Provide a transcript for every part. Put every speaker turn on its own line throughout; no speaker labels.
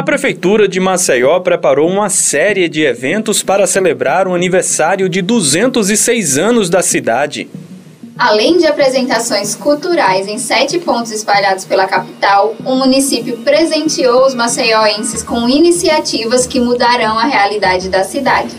A Prefeitura de Maceió preparou uma série de eventos para celebrar o aniversário de 206 anos da cidade.
Além de apresentações culturais em sete pontos espalhados pela capital, o município presenteou os maceioenses com iniciativas que mudarão a realidade da cidade.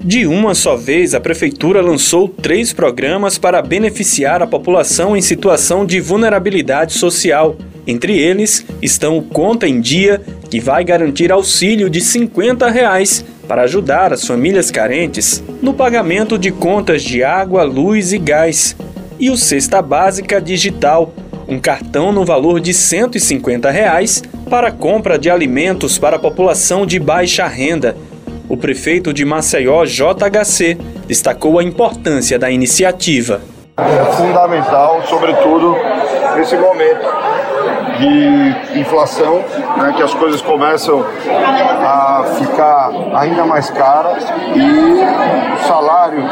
De uma só vez, a Prefeitura lançou três programas para beneficiar a população em situação de vulnerabilidade social. Entre eles estão o Conta em Dia, que vai garantir auxílio de 50 reais para ajudar as famílias carentes no pagamento de contas de água, luz e gás. E o Cesta Básica Digital, um cartão no valor de 150 reais para compra de alimentos para a população de baixa renda o prefeito de Maceió, JHC, destacou a importância da iniciativa.
É fundamental, sobretudo nesse momento de inflação, né, que as coisas começam a ficar ainda mais caras e o salário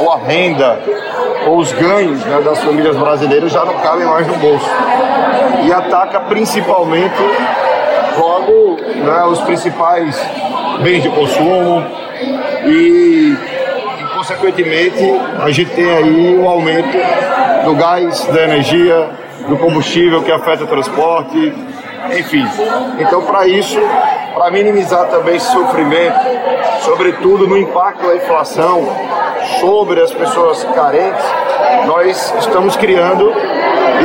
ou a renda ou os ganhos né, das famílias brasileiras já não cabem mais no bolso. E ataca principalmente logo né, os principais bens de consumo e, e, consequentemente, a gente tem aí o um aumento do gás, da energia, do combustível que afeta o transporte, enfim. Então, para isso, para minimizar também esse sofrimento, sobretudo no impacto da inflação sobre as pessoas carentes, nós estamos criando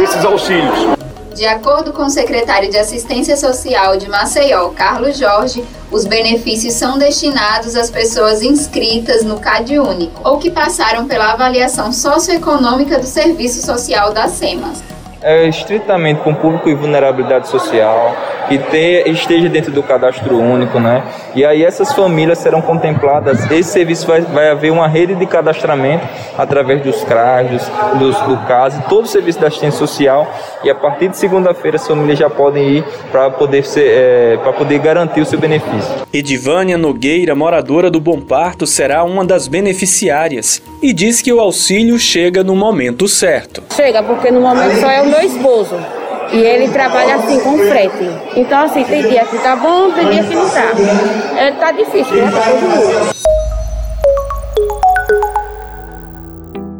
esses auxílios.
De acordo com o secretário de Assistência Social de Maceió, Carlos Jorge, os benefícios são destinados às pessoas inscritas no CAD Único ou que passaram pela avaliação socioeconômica do Serviço Social da SEMAS
é estritamente com público em vulnerabilidade social, que ter, esteja dentro do cadastro único, né? E aí essas famílias serão contempladas. Esse serviço vai, vai haver uma rede de cadastramento através dos CRAS, dos, do CAS, todo o serviço da assistência social. E a partir de segunda-feira as famílias já podem ir para poder ser, é, para poder garantir o seu benefício.
Edivânia Nogueira, moradora do Bom Parto, será uma das beneficiárias e diz que o auxílio chega no momento certo.
Chega porque no momento só é o meu esposo. E ele trabalha assim com frete. Então, assim, tem dia que tá bom, tem dia que não tá. É, tá difícil, né? Todo mundo.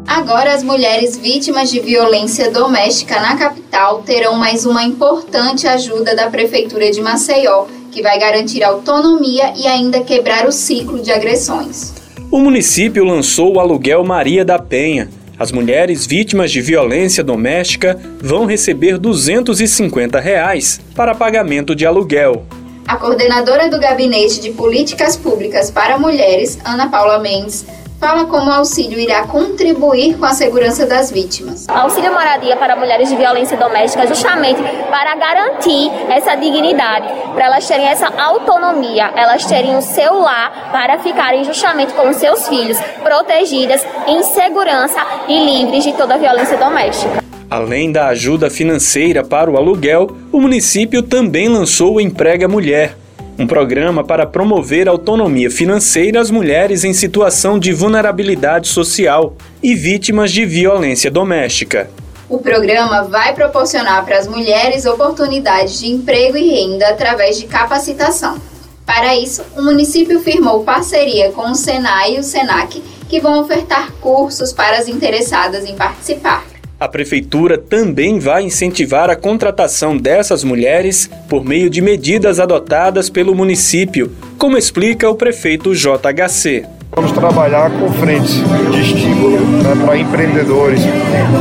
Agora, as mulheres vítimas de violência doméstica na capital terão mais uma importante ajuda da Prefeitura de Maceió, que vai garantir autonomia e ainda quebrar o ciclo de agressões.
O município lançou o aluguel Maria da Penha as mulheres vítimas de violência doméstica vão receber 250 reais para pagamento de aluguel.
A coordenadora do Gabinete de Políticas Públicas para Mulheres, Ana Paula Mendes, fala como o auxílio irá contribuir com a segurança das vítimas.
Auxílio moradia para mulheres de violência doméstica justamente para garantir essa dignidade, para elas terem essa autonomia, elas terem o seu lar para ficarem justamente com seus filhos protegidas, em segurança e livres de toda violência doméstica.
Além da ajuda financeira para o aluguel, o município também lançou o Emprega Mulher, um programa para promover autonomia financeira às mulheres em situação de vulnerabilidade social e vítimas de violência doméstica.
O programa vai proporcionar para as mulheres oportunidades de emprego e renda através de capacitação. Para isso, o município firmou parceria com o Senai e o Senac, que vão ofertar cursos para as interessadas em participar.
A prefeitura também vai incentivar a contratação dessas mulheres por meio de medidas adotadas pelo município, como explica o prefeito JHC.
Vamos trabalhar com frentes de estímulo né, para empreendedores,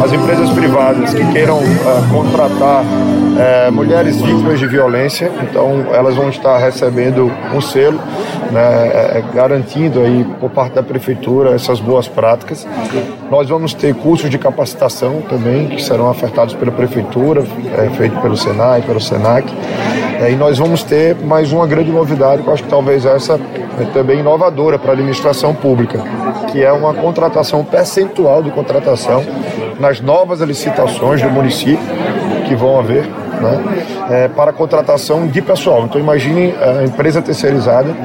as empresas privadas que queiram uh, contratar uh, mulheres vítimas de violência, então elas vão estar recebendo um selo, né, uh, garantindo aí por parte da prefeitura essas boas práticas. Nós vamos ter cursos de capacitação também que serão ofertados pela prefeitura, feito pelo Senai, pelo Senac, e nós vamos ter mais uma grande novidade, que eu acho que talvez essa é também inovadora para a administração pública, que é uma contratação percentual de contratação nas novas licitações do município, que vão haver né, é, para contratação de pessoal. Então imagine a empresa terceirizada,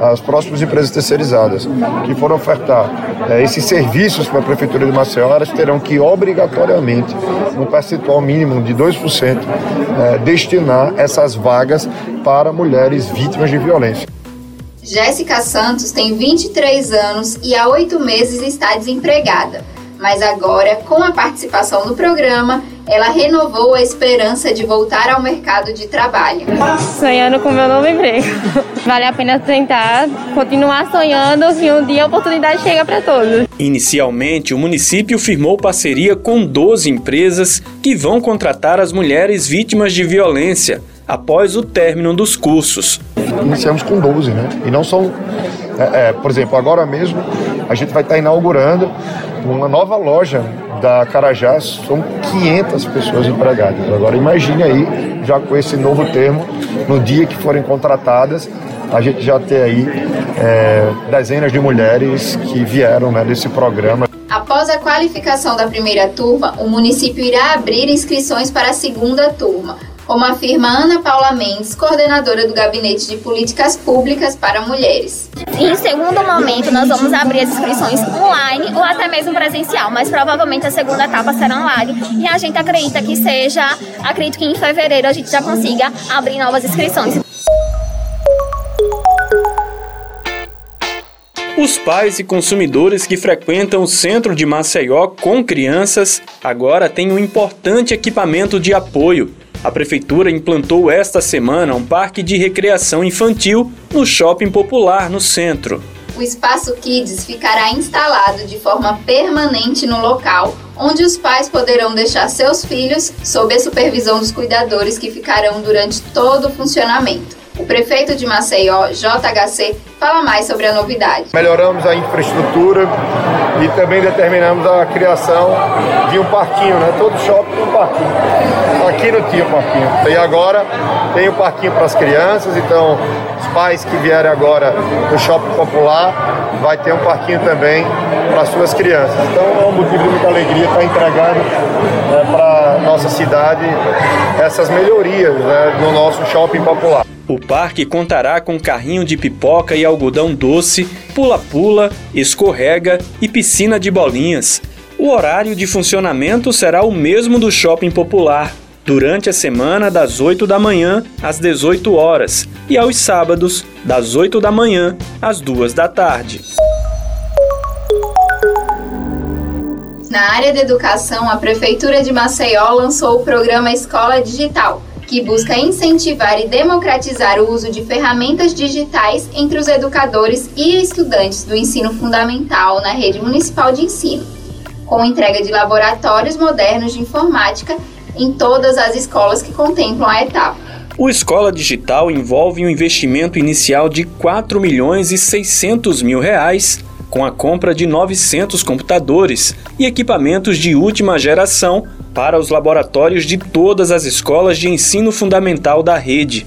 as próximas empresas terceirizadas que foram ofertar é, esses serviços para a Prefeitura de Maceió, elas terão que obrigatoriamente, no percentual mínimo de 2%, é, destinar essas vagas para mulheres vítimas de violência.
Jéssica Santos tem 23 anos e há oito meses está desempregada. Mas agora, com a participação no programa, ela renovou a esperança de voltar ao mercado de trabalho.
Sonhando com meu novo emprego. Vale a pena tentar, continuar sonhando que um dia a oportunidade chega para todos.
Inicialmente, o município firmou parceria com 12 empresas que vão contratar as mulheres vítimas de violência após o término dos cursos.
Iniciamos com 12, né? E não são. É, é, por exemplo, agora mesmo a gente vai estar inaugurando uma nova loja da Carajás, são 500 pessoas empregadas. Agora imagine aí, já com esse novo termo, no dia que forem contratadas, a gente já ter aí é, dezenas de mulheres que vieram né, desse programa.
Após a qualificação da primeira turma, o município irá abrir inscrições para a segunda turma, como afirma Ana Paula Mendes, coordenadora do Gabinete de Políticas Públicas para Mulheres.
Em segundo momento, nós vamos abrir as inscrições online ou até mesmo presencial, mas provavelmente a segunda etapa será online e a gente acredita que seja, acredito que em fevereiro a gente já consiga abrir novas inscrições.
Os pais e consumidores que frequentam o centro de Maceió com crianças agora têm um importante equipamento de apoio a prefeitura implantou esta semana um parque de recreação infantil no shopping popular no centro.
O espaço Kids ficará instalado de forma permanente no local, onde os pais poderão deixar seus filhos sob a supervisão dos cuidadores que ficarão durante todo o funcionamento. O prefeito de Maceió, JHC, fala mais sobre a novidade.
Melhoramos a infraestrutura e também determinamos a criação de um parquinho, né? Todo shopping tem um parquinho. Aqui não tinha parquinho. E agora tem um parquinho para as crianças, então os pais que vierem agora no shopping popular vai ter um parquinho também para suas crianças. Então é um motivo de muita alegria estar entregando né, para nossa cidade essas melhorias né, no nosso shopping popular.
O parque contará com carrinho de pipoca e algodão doce, pula-pula, escorrega e piscina de bolinhas. O horário de funcionamento será o mesmo do shopping popular, durante a semana das 8 da manhã às 18 horas e aos sábados das 8 da manhã às 2 da tarde.
Na área da educação, a Prefeitura de Maceió lançou o programa Escola Digital que busca incentivar e democratizar o uso de ferramentas digitais entre os educadores e estudantes do ensino fundamental na rede municipal de ensino, com entrega de laboratórios modernos de informática em todas as escolas que contemplam a etapa.
O Escola Digital envolve um investimento inicial de 4 milhões e 600 mil reais com a compra de 900 computadores e equipamentos de última geração para os laboratórios de todas as escolas de ensino fundamental da rede.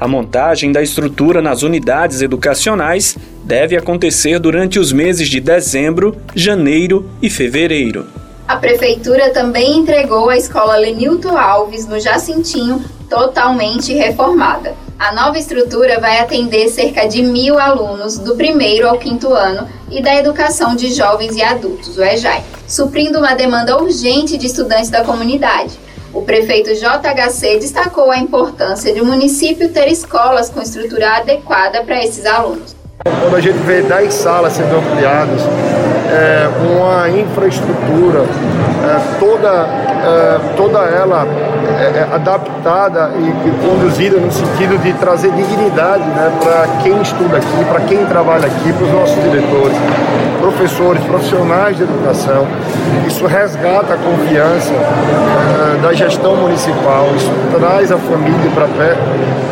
A montagem da estrutura nas unidades educacionais deve acontecer durante os meses de dezembro, janeiro e fevereiro.
A prefeitura também entregou a escola Lenilton Alves, no Jacintinho, totalmente reformada. A nova estrutura vai atender cerca de mil alunos do primeiro ao quinto ano e da Educação de Jovens e Adultos, o EJAI, suprindo uma demanda urgente de estudantes da comunidade. O prefeito JHC destacou a importância de o município ter escolas com estrutura adequada para esses alunos.
Quando a gente vê 10 salas sendo ampliadas, é, uma infraestrutura é, toda, é, toda ela é, é adaptada e, e, conduzida no sentido de trazer dignidade né, para quem estuda aqui, para quem trabalha aqui, para os nossos diretores, professores, profissionais de educação. Isso resgata a confiança é, da gestão municipal, isso traz a família para perto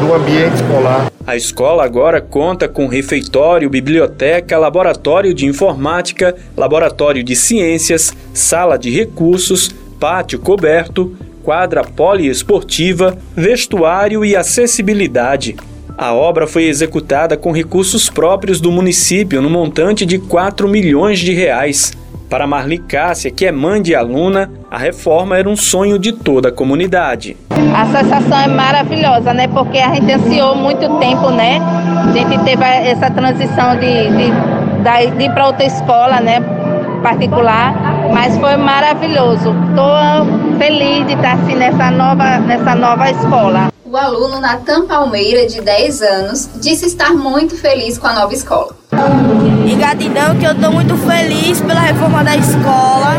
do ambiente escolar.
A escola agora conta com refeitório, biblioteca, laboratório de informática, laboratório de ciências, sala de recursos, pátio coberto, quadra poliesportiva, vestuário e acessibilidade. A obra foi executada com recursos próprios do município no montante de 4 milhões de reais. Para Marli Cássia, que é mãe de aluna, a reforma era um sonho de toda a comunidade.
A sensação é maravilhosa, né? Porque a gente ansiou muito tempo, né? A gente teve essa transição de, de, de ir para outra escola, né? Particular, mas foi maravilhoso. Estou feliz de estar assim nessa nova, nessa nova escola.
O aluno Natan Palmeira, de 10 anos, disse estar muito feliz com a nova escola.
E gratidão que eu estou muito feliz pela reforma da escola.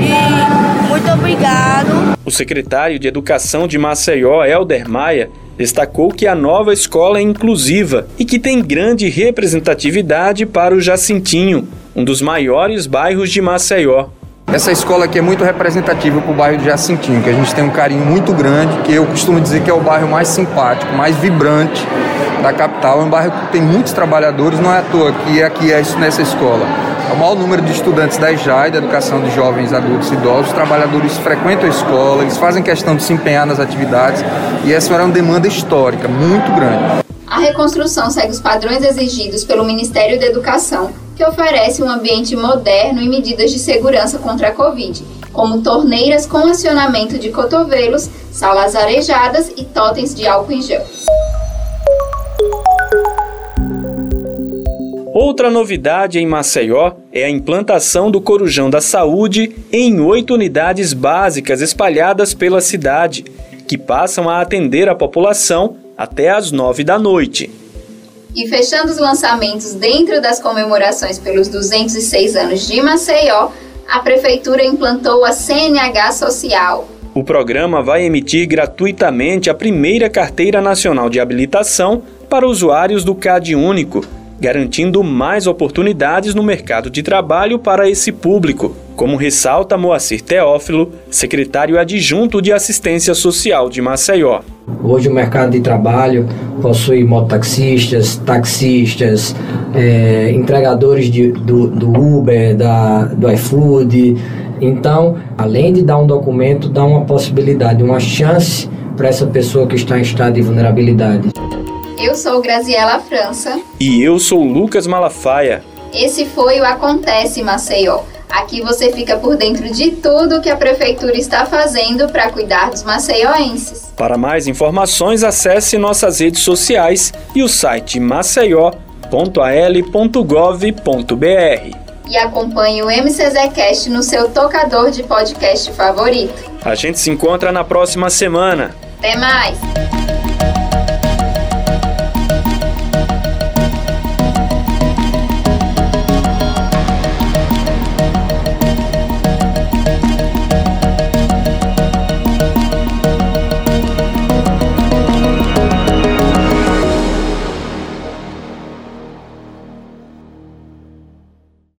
E muito obrigado.
O secretário de Educação de Maceió, Helder Maia, destacou que a nova escola é inclusiva e que tem grande representatividade para o Jacintinho, um dos maiores bairros de Maceió.
Essa escola aqui é muito representativa para o bairro de Jacintinho, que a gente tem um carinho muito grande, que eu costumo dizer que é o bairro mais simpático, mais vibrante da capital. É um bairro que tem muitos trabalhadores, não é à toa que aqui é isso nessa escola. É o maior número de estudantes da EJAI, da Educação de Jovens, Adultos e Idosos. Os trabalhadores frequentam a escola, eles fazem questão de se empenhar nas atividades e essa era uma demanda histórica muito grande.
A reconstrução segue os padrões exigidos pelo Ministério da Educação, que oferece um ambiente moderno e medidas de segurança contra a Covid, como torneiras com acionamento de cotovelos, salas arejadas e totens de álcool em gel.
Outra novidade em Maceió é a implantação do Corujão da Saúde em oito unidades básicas espalhadas pela cidade, que passam a atender a população até às nove da noite.
E fechando os lançamentos dentro das comemorações pelos 206 anos de Maceió, a Prefeitura implantou a CNH Social.
O programa vai emitir gratuitamente a primeira carteira nacional de habilitação para usuários do CAD Único, garantindo mais oportunidades no mercado de trabalho para esse público, como ressalta Moacir Teófilo, secretário adjunto de Assistência Social de Maceió.
Hoje o mercado de trabalho possui mototaxistas, taxistas, é, entregadores de, do, do Uber, da, do iFood. Então, além de dar um documento, dá uma possibilidade, uma chance para essa pessoa que está em estado de vulnerabilidade.
Eu sou Graziela França.
E eu sou Lucas Malafaia.
Esse foi o Acontece Maceió. Aqui você fica por dentro de tudo que a prefeitura está fazendo para cuidar dos maceioenses.
Para mais informações, acesse nossas redes sociais e o site maceió.al.gov.br.
E acompanhe o MCZcast no seu tocador de podcast favorito.
A gente se encontra na próxima semana.
Até mais!